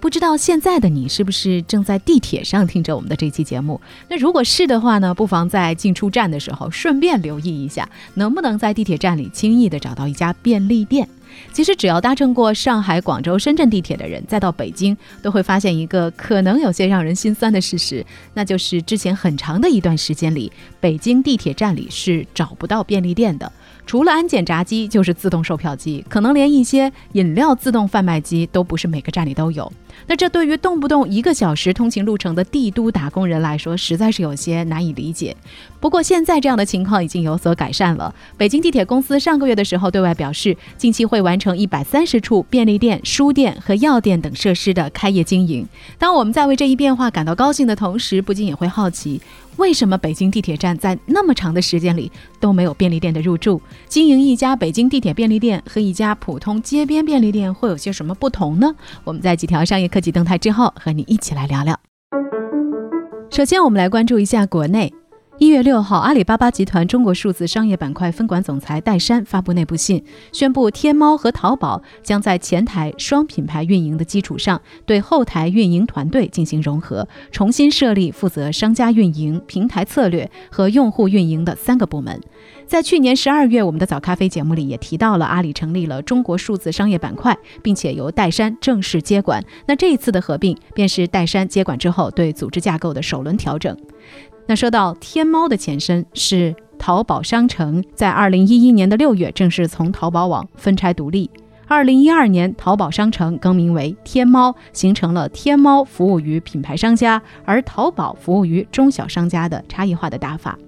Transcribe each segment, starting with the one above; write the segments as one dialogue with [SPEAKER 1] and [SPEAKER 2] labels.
[SPEAKER 1] 不知道现在的你是不是正在地铁上听着我们的这期节目？那如果是的话呢，不妨在进出站的时候顺便留意一下，能不能在地铁站里轻易的找到一家便利店。其实只要搭乘过上海、广州、深圳地铁的人，再到北京，都会发现一个可能有些让人心酸的事实，那就是之前很长的一段时间里，北京地铁站里是找不到便利店的。除了安检闸机，就是自动售票机，可能连一些饮料自动贩卖机都不是每个站里都有。那这对于动不动一个小时通勤路程的帝都打工人来说，实在是有些难以理解。不过现在这样的情况已经有所改善了。北京地铁公司上个月的时候对外表示，近期会完成一百三十处便利店、书店和药店等设施的开业经营。当我们在为这一变化感到高兴的同时，不禁也会好奇。为什么北京地铁站在那么长的时间里都没有便利店的入驻？经营一家北京地铁便利店和一家普通街边便利店会有些什么不同呢？我们在几条商业科技动态之后，和你一起来聊聊。首先，我们来关注一下国内。一月六号，阿里巴巴集团中国数字商业板块分管总裁戴珊发布内部信，宣布天猫和淘宝将在前台双品牌运营的基础上，对后台运营团队进行融合，重新设立负责商家运营、平台策略和用户运营的三个部门。在去年十二月，我们的早咖啡节目里也提到了，阿里成立了中国数字商业板块，并且由戴珊正式接管。那这一次的合并，便是戴珊接管之后对组织架构的首轮调整。那说到天猫的前身是淘宝商城，在二零一一年的六月正式从淘宝网分拆独立。二零一二年，淘宝商城更名为天猫，形成了天猫服务于品牌商家，而淘宝服务于中小商家的差异化的打法。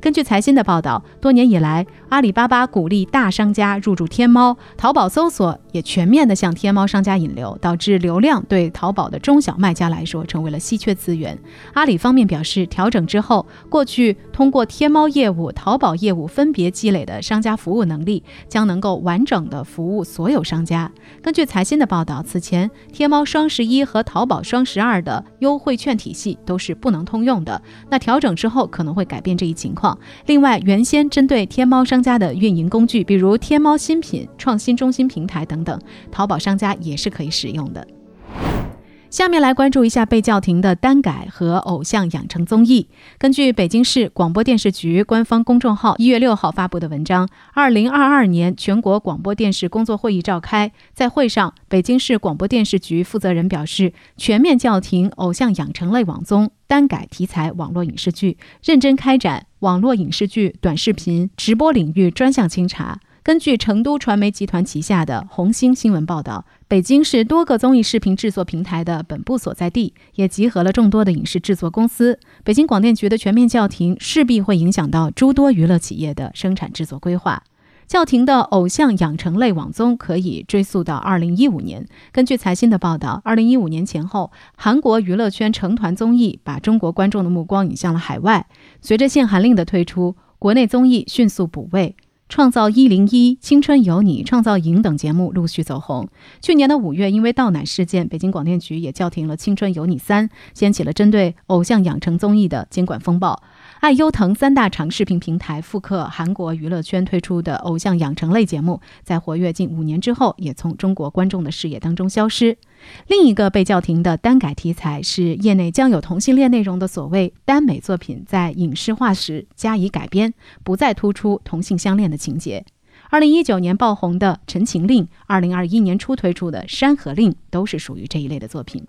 [SPEAKER 1] 根据财新的报道，多年以来，阿里巴巴鼓励大商家入驻天猫，淘宝搜索也全面的向天猫商家引流，导致流量对淘宝的中小卖家来说成为了稀缺资源。阿里方面表示，调整之后，过去通过天猫业务、淘宝业务分别积累的商家服务能力，将能够完整的服务所有商家。根据财新的报道，此前天猫双十一和淘宝双十二的优惠券体系都是不能通用的，那调整之后可能会改变这一情况。另外，原先针对天猫商家的运营工具，比如天猫新品创新中心平台等等，淘宝商家也是可以使用的。下面来关注一下被叫停的单改和偶像养成综艺。根据北京市广播电视局官方公众号一月六号发布的文章，二零二二年全国广播电视工作会议召开，在会上，北京市广播电视局负责人表示，全面叫停偶像养成类网综、单改题材网络影视剧，认真开展网络影视剧、短视频、直播领域专项清查。根据成都传媒集团旗下的红星新闻报道，北京是多个综艺视频制作平台的本部所在地，也集合了众多的影视制作公司。北京广电局的全面叫停，势必会影响到诸多娱乐企业的生产制作规划。叫停的偶像养成类网综可以追溯到二零一五年。根据财新的报道，二零一五年前后，韩国娱乐圈成团综艺把中国观众的目光引向了海外。随着限韩令的推出，国内综艺迅速补位。创造一零一、青春有你、创造营等节目陆续走红。去年的五月，因为倒奶事件，北京广电局也叫停了《青春有你三》，掀起了针对偶像养成综艺的监管风暴。爱优腾三大长视频平台复刻韩国娱乐圈推出的偶像养成类节目，在活跃近五年之后，也从中国观众的视野当中消失。另一个被叫停的单改题材是业内将有同性恋内容的所谓耽美作品，在影视化时加以改编，不再突出同性相恋的情节。二零一九年爆红的《陈情令》，二零二一年初推出的《山河令》，都是属于这一类的作品。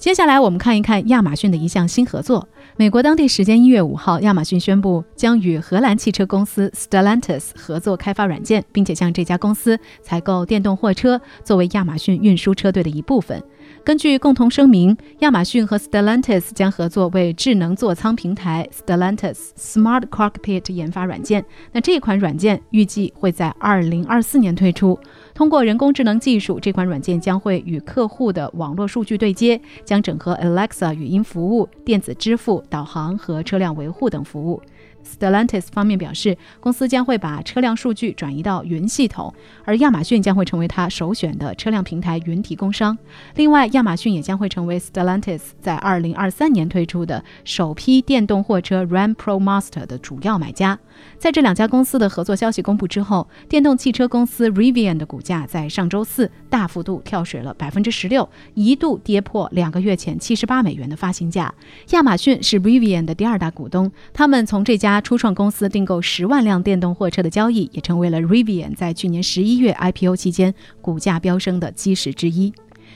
[SPEAKER 1] 接下来我们看一看亚马逊的一项新合作。美国当地时间一月五号，亚马逊宣布将与荷兰汽车公司 Stellantis 合作开发软件，并且向这家公司采购电动货车，作为亚马逊运输车队的一部分。根据共同声明，亚马逊和 Stellantis 将合作为智能座舱平台 Stellantis Smart Cockpit 研发软件。那这款软件预计会在2024年推出。通过人工智能技术，这款软件将会与客户的网络数据对接，将整合 Alexa 语音服务、电子支付、导航和车辆维护等服务。Stellantis 方面表示，公司将会把车辆数据转移到云系统，而亚马逊将会成为它首选的车辆平台云提供商。另外，亚马逊也将会成为 Stellantis 在2023年推出的首批电动货车 Ram Pro Master 的主要买家。在这两家公司的合作消息公布之后，电动汽车公司 Rivian 的股价在上周四大幅度跳水了百分之十六，一度跌破两个月前七十八美元的发行价。亚马逊是 Rivian 的第二大股东，他们从这家初创公司订购十万辆电动货车的交易，也成为了 Rivian 在去年十一月 IPO 期间股价飙升的基石之一。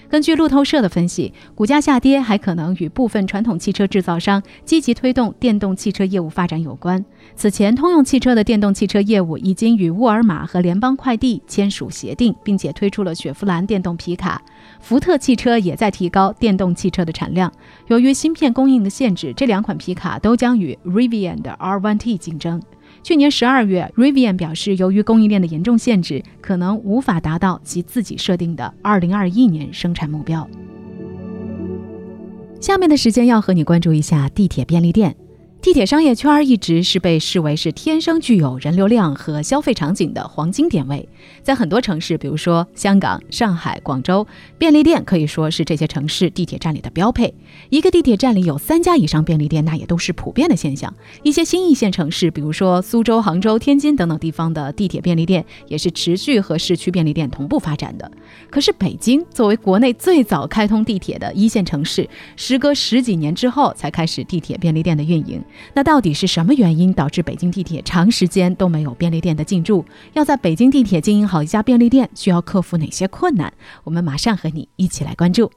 [SPEAKER 1] 根据路透社的分析，股价下跌还可能与部分传统汽车制造商积极推动电动汽车业务发展有关。此前，通用汽车的电动汽车业务已经与沃尔玛和联邦快递签署协定，并且推出了雪佛兰电动皮卡。福特汽车也在提高电动汽车的产量。由于芯片供应的限制，这两款皮卡都将与 Rivian 的 R1T 竞争。去年十二月，Rivian 表示，由于供应链的严重限制，可能无法达到其自己设定的二零二一年生产目标。下面的时间要和你关注一下地铁便利店。地铁商业圈一直是被视为是天生具有人流量和消费场景的黄金点位，在很多城市，比如说香港、上海、广州，便利店可以说是这些城市地铁站里的标配。一个地铁站里有三家以上便利店，那也都是普遍的现象。一些新一线城市，比如说苏州、杭州、天津等等地方的地铁便利店，也是持续和市区便利店同步发展的。可是北京作为国内最早开通地铁的一线城市，时隔十几年之后才开始地铁便利店的运营。那到底是什么原因导致北京地铁长时间都没有便利店的进驻？要在北京地铁经营好一家便利店，需要克服哪些困难？我们马上和你一起来关注。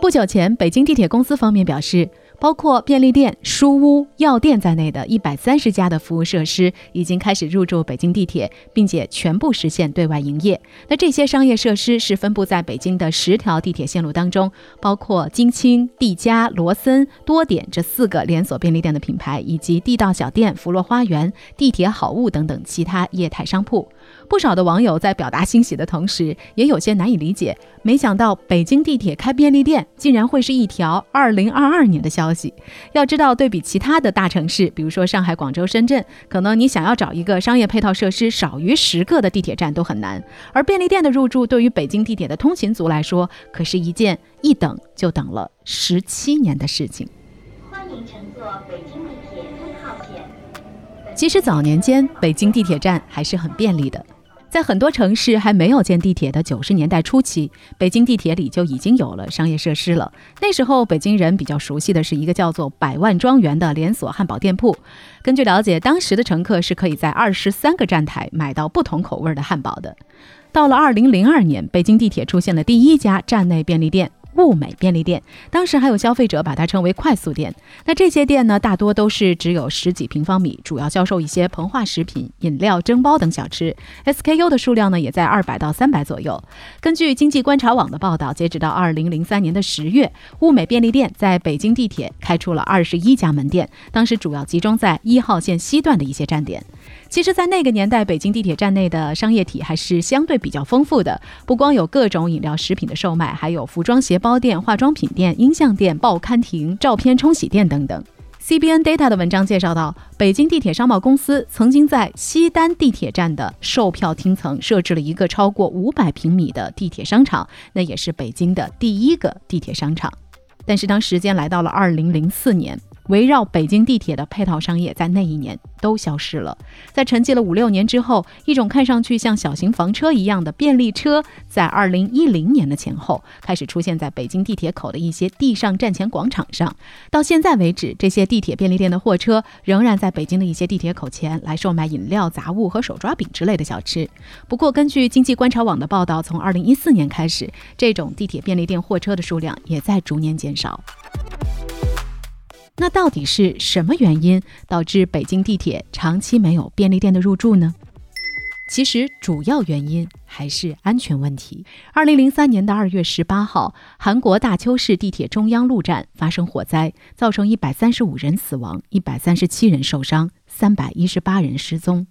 [SPEAKER 1] 不久前，北京地铁公司方面表示。包括便利店、书屋、药店在内的一百三十家的服务设施已经开始入驻北京地铁，并且全部实现对外营业。那这些商业设施是分布在北京的十条地铁线路当中，包括京青、地家、罗森、多点这四个连锁便利店的品牌，以及地道小店、福乐花园、地铁好物等等其他业态商铺。不少的网友在表达欣喜的同时，也有些难以理解。没想到北京地铁开便利店，竟然会是一条2022年的消消息。要知道，对比其他的大城市，比如说上海、广州、深圳，可能你想要找一个商业配套设施少于十个的地铁站都很难。而便利店的入驻，对于北京地铁的通勤族来说，可是一件一等就等了十七年的事情。欢迎乘坐北京地铁一号线。其实早年间，北京地铁站还是很便利的。在很多城市还没有建地铁的九十年代初期，北京地铁里就已经有了商业设施了。那时候，北京人比较熟悉的是一个叫做“百万庄园”的连锁汉堡店铺。根据了解，当时的乘客是可以在二十三个站台买到不同口味的汉堡的。到了二零零二年，北京地铁出现了第一家站内便利店。物美便利店，当时还有消费者把它称为快速店。那这些店呢，大多都是只有十几平方米，主要销售一些膨化食品、饮料、蒸包等小吃。SKU 的数量呢，也在二百到三百左右。根据经济观察网的报道，截止到二零零三年的十月，物美便利店在北京地铁开出了二十一家门店，当时主要集中在一号线西段的一些站点。其实，在那个年代，北京地铁站内的商业体还是相对比较丰富的，不光有各种饮料、食品的售卖，还有服装鞋包店、化妆品店、音像店、报刊亭、照片冲洗店等等。CBN Data 的文章介绍到，北京地铁商贸公司曾经在西单地铁站的售票厅层设置了一个超过五百平米的地铁商场，那也是北京的第一个地铁商场。但是，当时间来到了二零零四年。围绕北京地铁的配套商业，在那一年都消失了。在沉寂了五六年之后，一种看上去像小型房车一样的便利车，在二零一零年的前后开始出现在北京地铁口的一些地上站前广场上。到现在为止，这些地铁便利店的货车仍然在北京的一些地铁口前来售卖饮料、杂物和手抓饼之类的小吃。不过，根据经济观察网的报道，从二零一四年开始，这种地铁便利店货车的数量也在逐年减少。那到底是什么原因导致北京地铁长期没有便利店的入驻呢？其实主要原因还是安全问题。二零零三年的二月十八号，韩国大邱市地铁中央路站发生火灾，造成一百三十五人死亡，一百三十七人受伤，三百一十八人失踪。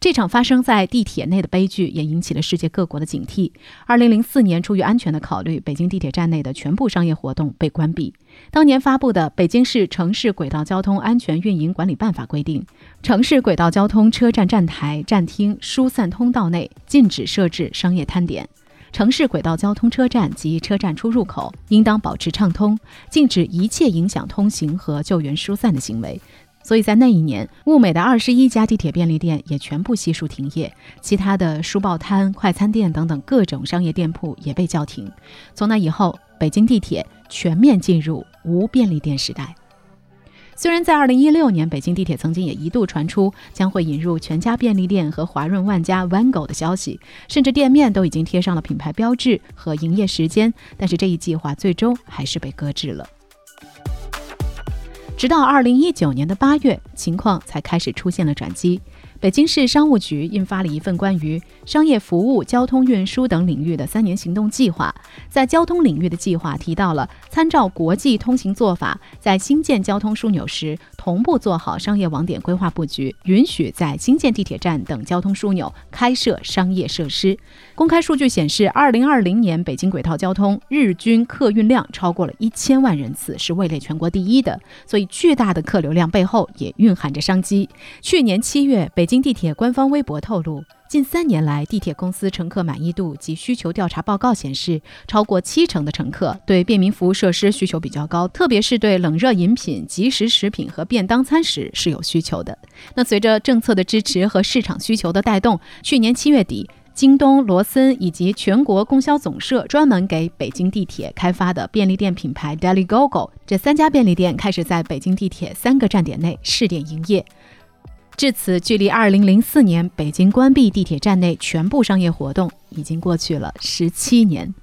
[SPEAKER 1] 这场发生在地铁内的悲剧也引起了世界各国的警惕。二零零四年，出于安全的考虑，北京地铁站内的全部商业活动被关闭。当年发布的《北京市城市轨道交通安全运营管理办法》规定，城市轨道交通车站站台、站厅、疏散通道内禁止设置商业摊点；城市轨道交通车站及车站出入口应当保持畅通，禁止一切影响通行和救援疏散的行为。所以在那一年，物美的二十一家地铁便利店也全部悉数停业，其他的书报摊、快餐店等等各种商业店铺也被叫停。从那以后，北京地铁全面进入无便利店时代。虽然在二零一六年，北京地铁曾经也一度传出将会引入全家便利店和华润万家 Wango 的消息，甚至店面都已经贴上了品牌标志和营业时间，但是这一计划最终还是被搁置了。直到二零一九年的八月，情况才开始出现了转机。北京市商务局印发了一份关于商业服务、交通运输等领域的三年行动计划。在交通领域的计划提到了参照国际通行做法，在新建交通枢纽时同步做好商业网点规划布局，允许在新建地铁站等交通枢纽开设商业设施。公开数据显示，二零二零年北京轨道交通日均客运量超过了一千万人次，是位列全国第一的。所以，巨大的客流量背后也蕴含着商机。去年七月，北京地铁官方微博透露，近三年来，地铁公司乘客满意度及需求调查报告显示，超过七成的乘客对便民服务设施需求比较高，特别是对冷热饮品、即食食品和便当餐食是有需求的。那随着政策的支持和市场需求的带动，去年七月底，京东、罗森以及全国供销总社专门给北京地铁开发的便利店品牌 Daily Go Go，这三家便利店开始在北京地铁三个站点内试点营业。至此，距离2004年北京关闭地铁站内全部商业活动已经过去了十七年。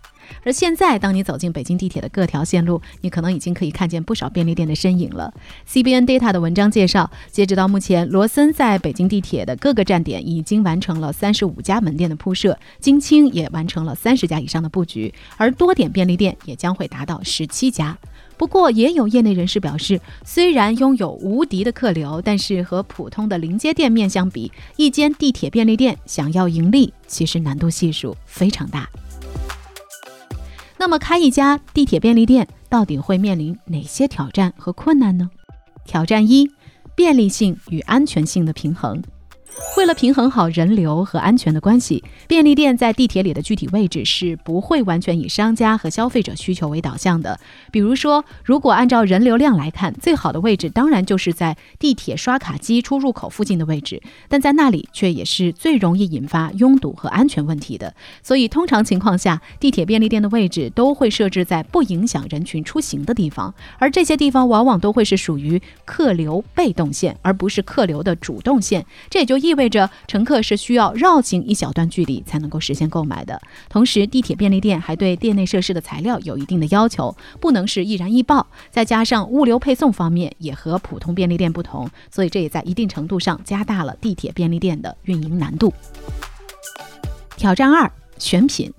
[SPEAKER 1] 而现在，当你走进北京地铁的各条线路，你可能已经可以看见不少便利店的身影了。CBN Data 的文章介绍，截止到目前，罗森在北京地铁的各个站点已经完成了三十五家门店的铺设，京青也完成了三十家以上的布局，而多点便利店也将会达到十七家。不过，也有业内人士表示，虽然拥有无敌的客流，但是和普通的临街店面相比，一间地铁便利店想要盈利，其实难度系数非常大。那么，开一家地铁便利店到底会面临哪些挑战和困难呢？挑战一：便利性与安全性的平衡。为了平衡好人流和安全的关系，便利店在地铁里的具体位置是不会完全以商家和消费者需求为导向的。比如说，如果按照人流量来看，最好的位置当然就是在地铁刷卡机出入口附近的位置，但在那里却也是最容易引发拥堵和安全问题的。所以，通常情况下，地铁便利店的位置都会设置在不影响人群出行的地方，而这些地方往往都会是属于客流被动线，而不是客流的主动线。这也就意。意味着乘客是需要绕行一小段距离才能够实现购买的。同时，地铁便利店还对店内设施的材料有一定的要求，不能是易燃易爆。再加上物流配送方面也和普通便利店不同，所以这也在一定程度上加大了地铁便利店的运营难度。挑战二：选品。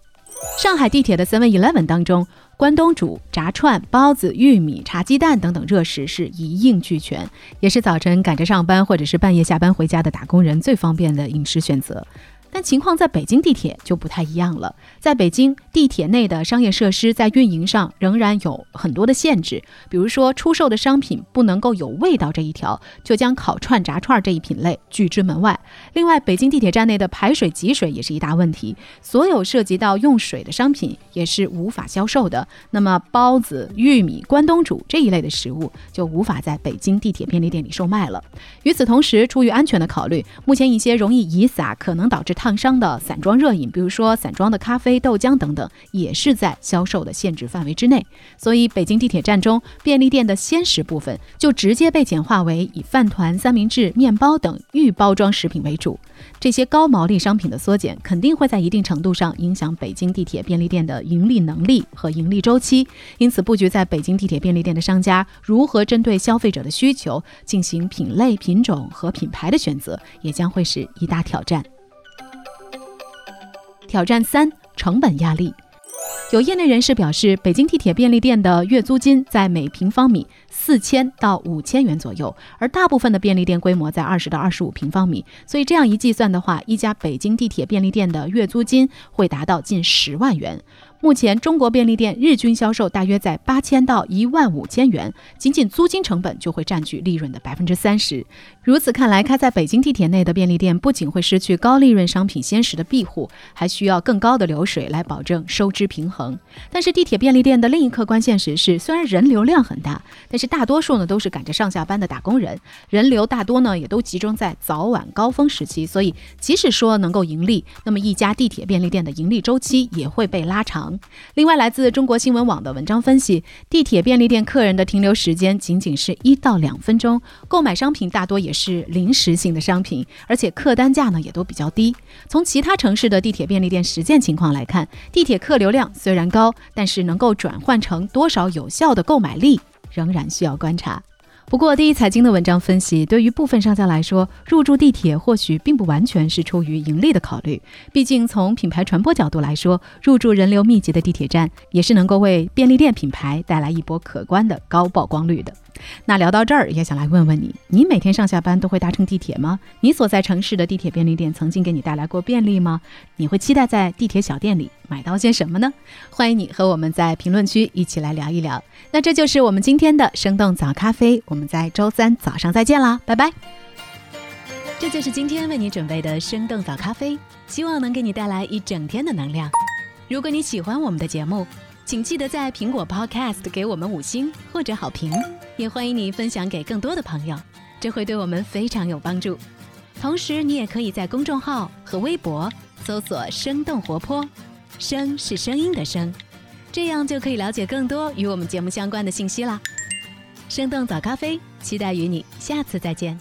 [SPEAKER 1] 上海地铁的 Seven Eleven 当中。关东煮、炸串、包子、玉米、茶鸡蛋等等热食是一应俱全，也是早晨赶着上班或者是半夜下班回家的打工人最方便的饮食选择。但情况在北京地铁就不太一样了。在北京地铁内的商业设施在运营上仍然有很多的限制，比如说出售的商品不能够有味道这一条，就将烤串、炸串这一品类拒之门外。另外，北京地铁站内的排水集水也是一大问题，所有涉及到用水的商品也是无法销售的。那么，包子、玉米、关东煮这一类的食物就无法在北京地铁便利店里售卖了。与此同时，出于安全的考虑，目前一些容易遗洒、可能导致烫伤的散装热饮，比如说散装的咖啡、豆浆等等，也是在销售的限制范围之内。所以，北京地铁站中便利店的鲜食部分就直接被简化为以饭团、三明治、面包等预包装食品为主。这些高毛利商品的缩减，肯定会在一定程度上影响北京地铁便利店的盈利能力和盈利周期。因此，布局在北京地铁便利店的商家如何针对消费者的需求进行品类、品种和品牌的选择，也将会是一大挑战。挑战三：成本压力。有业内人士表示，北京地铁便利店的月租金在每平方米四千到五千元左右，而大部分的便利店规模在二十到二十五平方米，所以这样一计算的话，一家北京地铁便利店的月租金会达到近十万元。目前，中国便利店日均销售大约在八千到一万五千元，仅仅租金成本就会占据利润的百分之三十。如此看来，开在北京地铁内的便利店不仅会失去高利润商品鲜食的庇护，还需要更高的流水来保证收支平衡。但是，地铁便利店的另一客观现实是，虽然人流量很大，但是大多数呢都是赶着上下班的打工人，人流大多呢也都集中在早晚高峰时期，所以即使说能够盈利，那么一家地铁便利店的盈利周期也会被拉长。另外，来自中国新闻网的文章分析，地铁便利店客人的停留时间仅仅是一到两分钟，购买商品大多也是是临时性的商品，而且客单价呢也都比较低。从其他城市的地铁便利店实践情况来看，地铁客流量虽然高，但是能够转换成多少有效的购买力，仍然需要观察。不过，第一财经的文章分析，对于部分商家来说，入驻地铁或许并不完全是出于盈利的考虑。毕竟，从品牌传播角度来说，入驻人流密集的地铁站，也是能够为便利店品牌带来一波可观的高曝光率的。那聊到这儿，也想来问问你：你每天上下班都会搭乘地铁吗？你所在城市的地铁便利店曾经给你带来过便利吗？你会期待在地铁小店里买到些什么呢？欢迎你和我们在评论区一起来聊一聊。那这就是我们今天的生动早咖啡，我我们在周三早上再见啦，拜拜。这就是今天为你准备的生动早咖啡，希望能给你带来一整天的能量。如果你喜欢我们的节目，请记得在苹果 Podcast 给我们五星或者好评，也欢迎你分享给更多的朋友，这会对我们非常有帮助。同时，你也可以在公众号和微博搜索“生动活泼”，声是声音的声，这样就可以了解更多与我们节目相关的信息啦。生动早咖啡，期待与你下次再见。